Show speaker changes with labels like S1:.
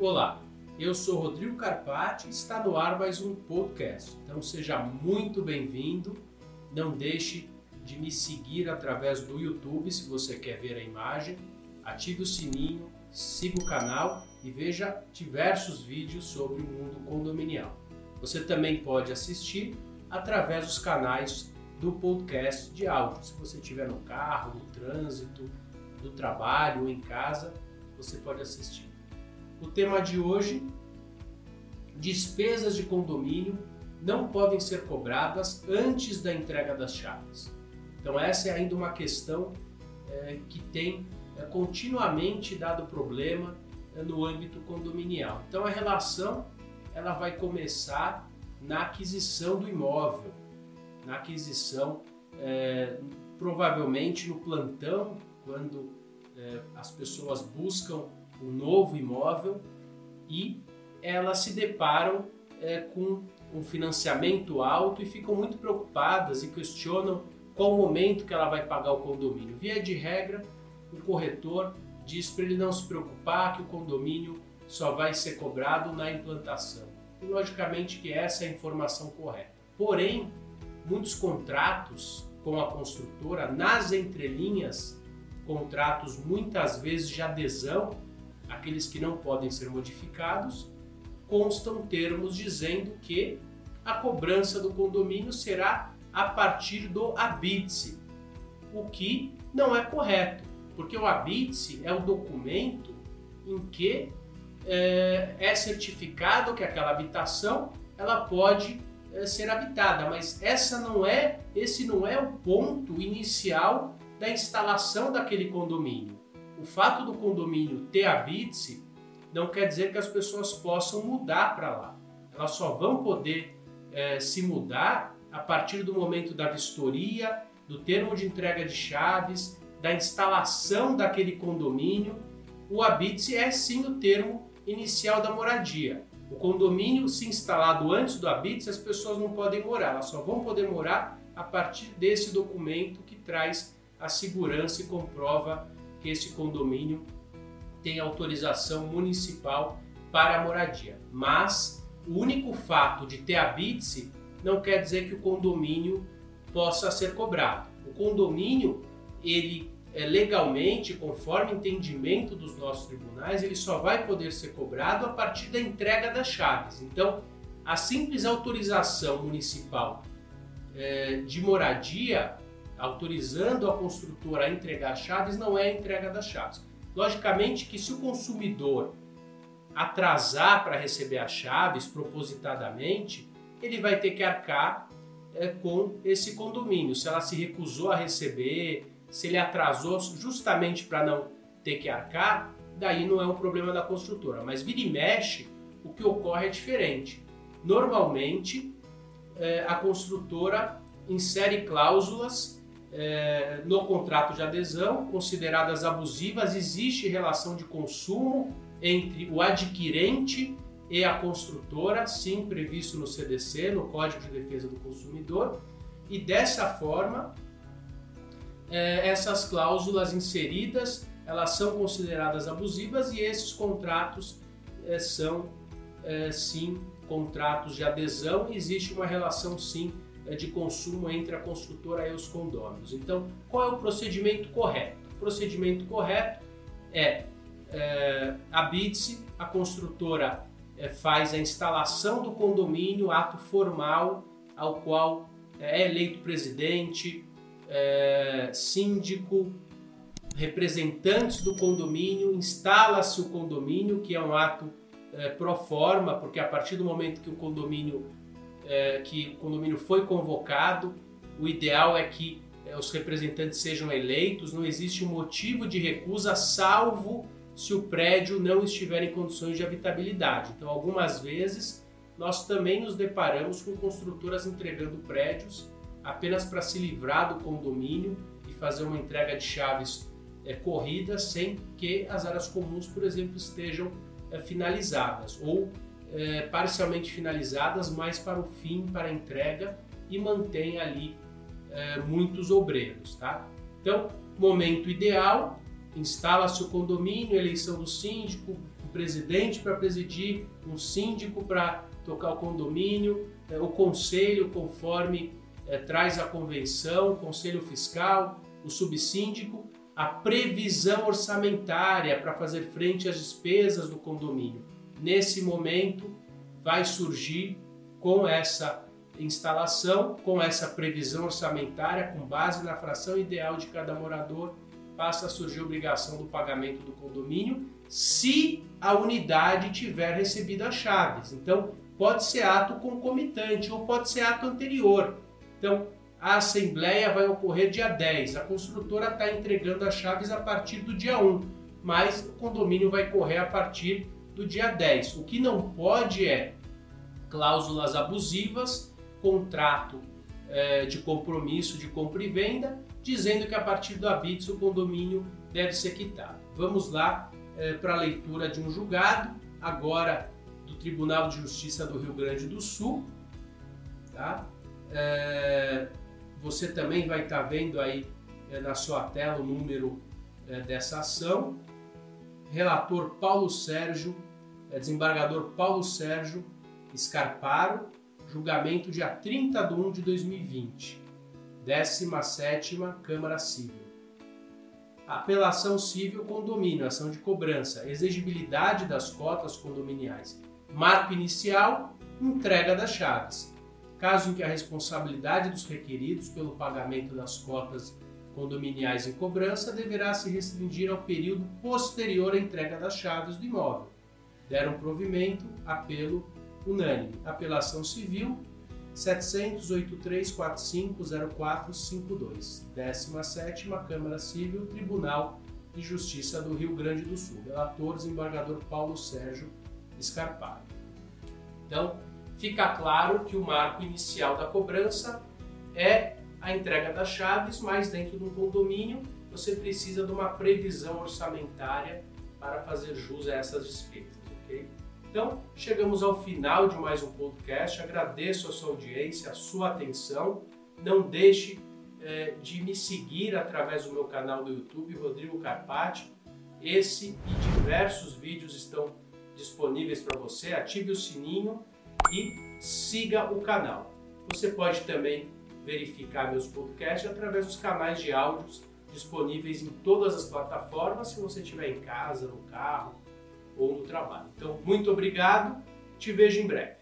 S1: Olá, eu sou Rodrigo Carpati e está no ar mais um podcast. Então seja muito bem-vindo. Não deixe de me seguir através do YouTube se você quer ver a imagem. Ative o sininho, siga o canal e veja diversos vídeos sobre o mundo condominial. Você também pode assistir através dos canais do podcast de áudio. Se você estiver no carro, no trânsito, do trabalho ou em casa, você pode assistir. O tema de hoje: despesas de condomínio não podem ser cobradas antes da entrega das chaves. Então, essa é ainda uma questão é, que tem é, continuamente dado problema é, no âmbito condominial. Então, a relação ela vai começar na aquisição do imóvel, na aquisição, é, provavelmente no plantão, quando é, as pessoas buscam um novo imóvel e elas se deparam é, com um financiamento alto e ficam muito preocupadas e questionam qual o momento que ela vai pagar o condomínio. Via de regra, o corretor diz para ele não se preocupar que o condomínio só vai ser cobrado na implantação. E logicamente que essa é a informação correta. Porém, muitos contratos com a construtora, nas entrelinhas, contratos muitas vezes de adesão, aqueles que não podem ser modificados, constam termos dizendo que a cobrança do condomínio será a partir do habite, o que não é correto, porque o habite é o documento em que é, é certificado que aquela habitação ela pode é, ser habitada, mas essa não é, esse não é o ponto inicial da instalação daquele condomínio. O fato do condomínio ter habite não quer dizer que as pessoas possam mudar para lá. Elas só vão poder é, se mudar a partir do momento da vistoria, do termo de entrega de chaves, da instalação daquele condomínio. O habite é sim o termo inicial da moradia. O condomínio, se instalado antes do habite, as pessoas não podem morar, elas só vão poder morar a partir desse documento que traz a segurança e comprova que esse condomínio tem autorização municipal para a moradia. Mas o único fato de ter habite não quer dizer que o condomínio possa ser cobrado. O condomínio, ele é, legalmente, conforme entendimento dos nossos tribunais, ele só vai poder ser cobrado a partir da entrega das chaves. Então, a simples autorização municipal é, de moradia autorizando a construtora a entregar chaves não é a entrega das chaves. Logicamente que se o consumidor atrasar para receber as chaves propositadamente, ele vai ter que arcar é, com esse condomínio. Se ela se recusou a receber, se ele atrasou justamente para não ter que arcar, daí não é um problema da construtora. Mas vira e mexe, o que ocorre é diferente. Normalmente, é, a construtora insere cláusulas é, no contrato de adesão, consideradas abusivas, existe relação de consumo entre o adquirente e a construtora, sim previsto no CDC, no Código de Defesa do Consumidor, e dessa forma é, essas cláusulas inseridas elas são consideradas abusivas e esses contratos é, são é, sim contratos de adesão. Existe uma relação sim de consumo entre a construtora e os condôminos. Então, qual é o procedimento correto? O procedimento correto é, é habite-se, a construtora é, faz a instalação do condomínio, ato formal, ao qual é eleito presidente, é, síndico, representantes do condomínio, instala-se o condomínio, que é um ato é, pro forma, porque a partir do momento que o condomínio é, que o condomínio foi convocado, o ideal é que é, os representantes sejam eleitos, não existe um motivo de recusa, salvo se o prédio não estiver em condições de habitabilidade. Então, algumas vezes, nós também nos deparamos com construtoras entregando prédios apenas para se livrar do condomínio e fazer uma entrega de chaves é, corrida sem que as áreas comuns, por exemplo, estejam é, finalizadas ou é, parcialmente finalizadas, mas para o fim, para a entrega e mantém ali é, muitos obreiros. Tá? Então, momento ideal, instala-se o condomínio, eleição do síndico, presidente para presidir, um síndico para tocar o condomínio, é, o conselho conforme é, traz a convenção, o conselho fiscal, o subsíndico, a previsão orçamentária para fazer frente às despesas do condomínio. Nesse momento vai surgir com essa instalação, com essa previsão orçamentária, com base na fração ideal de cada morador, passa a surgir a obrigação do pagamento do condomínio se a unidade tiver recebido as chaves. Então, pode ser ato concomitante ou pode ser ato anterior. Então, a assembleia vai ocorrer dia 10. A construtora está entregando as chaves a partir do dia 1, mas o condomínio vai correr a partir do dia 10. O que não pode é cláusulas abusivas, contrato é, de compromisso de compra e venda, dizendo que a partir do habits o condomínio deve ser quitado. Vamos lá é, para a leitura de um julgado, agora do Tribunal de Justiça do Rio Grande do Sul. Tá? É, você também vai estar tá vendo aí na sua tela o número dessa ação. Relator Paulo Sérgio, é, desembargador Paulo Sérgio Scarparo, julgamento dia 30 de 1 de 2020, 17 Câmara Civil. Apelação civil condomínio, ação de cobrança, exigibilidade das cotas condominiais. Marco inicial, entrega das chaves. Caso em que a responsabilidade dos requeridos pelo pagamento das cotas condominiais em cobrança deverá se restringir ao período posterior à entrega das chaves do imóvel. Deram provimento, apelo unânime. Apelação civil 783-450452. 17 Câmara Civil, Tribunal de Justiça do Rio Grande do Sul. Relator, desembargador Paulo Sérgio Scarpari. Então, fica claro que o marco inicial da cobrança é a entrega das chaves, mas dentro de um condomínio você precisa de uma previsão orçamentária para fazer jus a essas despesas, ok? Então, chegamos ao final de mais um podcast. Agradeço a sua audiência, a sua atenção. Não deixe é, de me seguir através do meu canal do YouTube, Rodrigo Carpati. Esse e diversos vídeos estão disponíveis para você. Ative o sininho e siga o canal. Você pode também verificar meus podcasts através dos canais de áudios disponíveis em todas as plataformas, se você estiver em casa, no carro, ou no trabalho. Então, muito obrigado, te vejo em breve.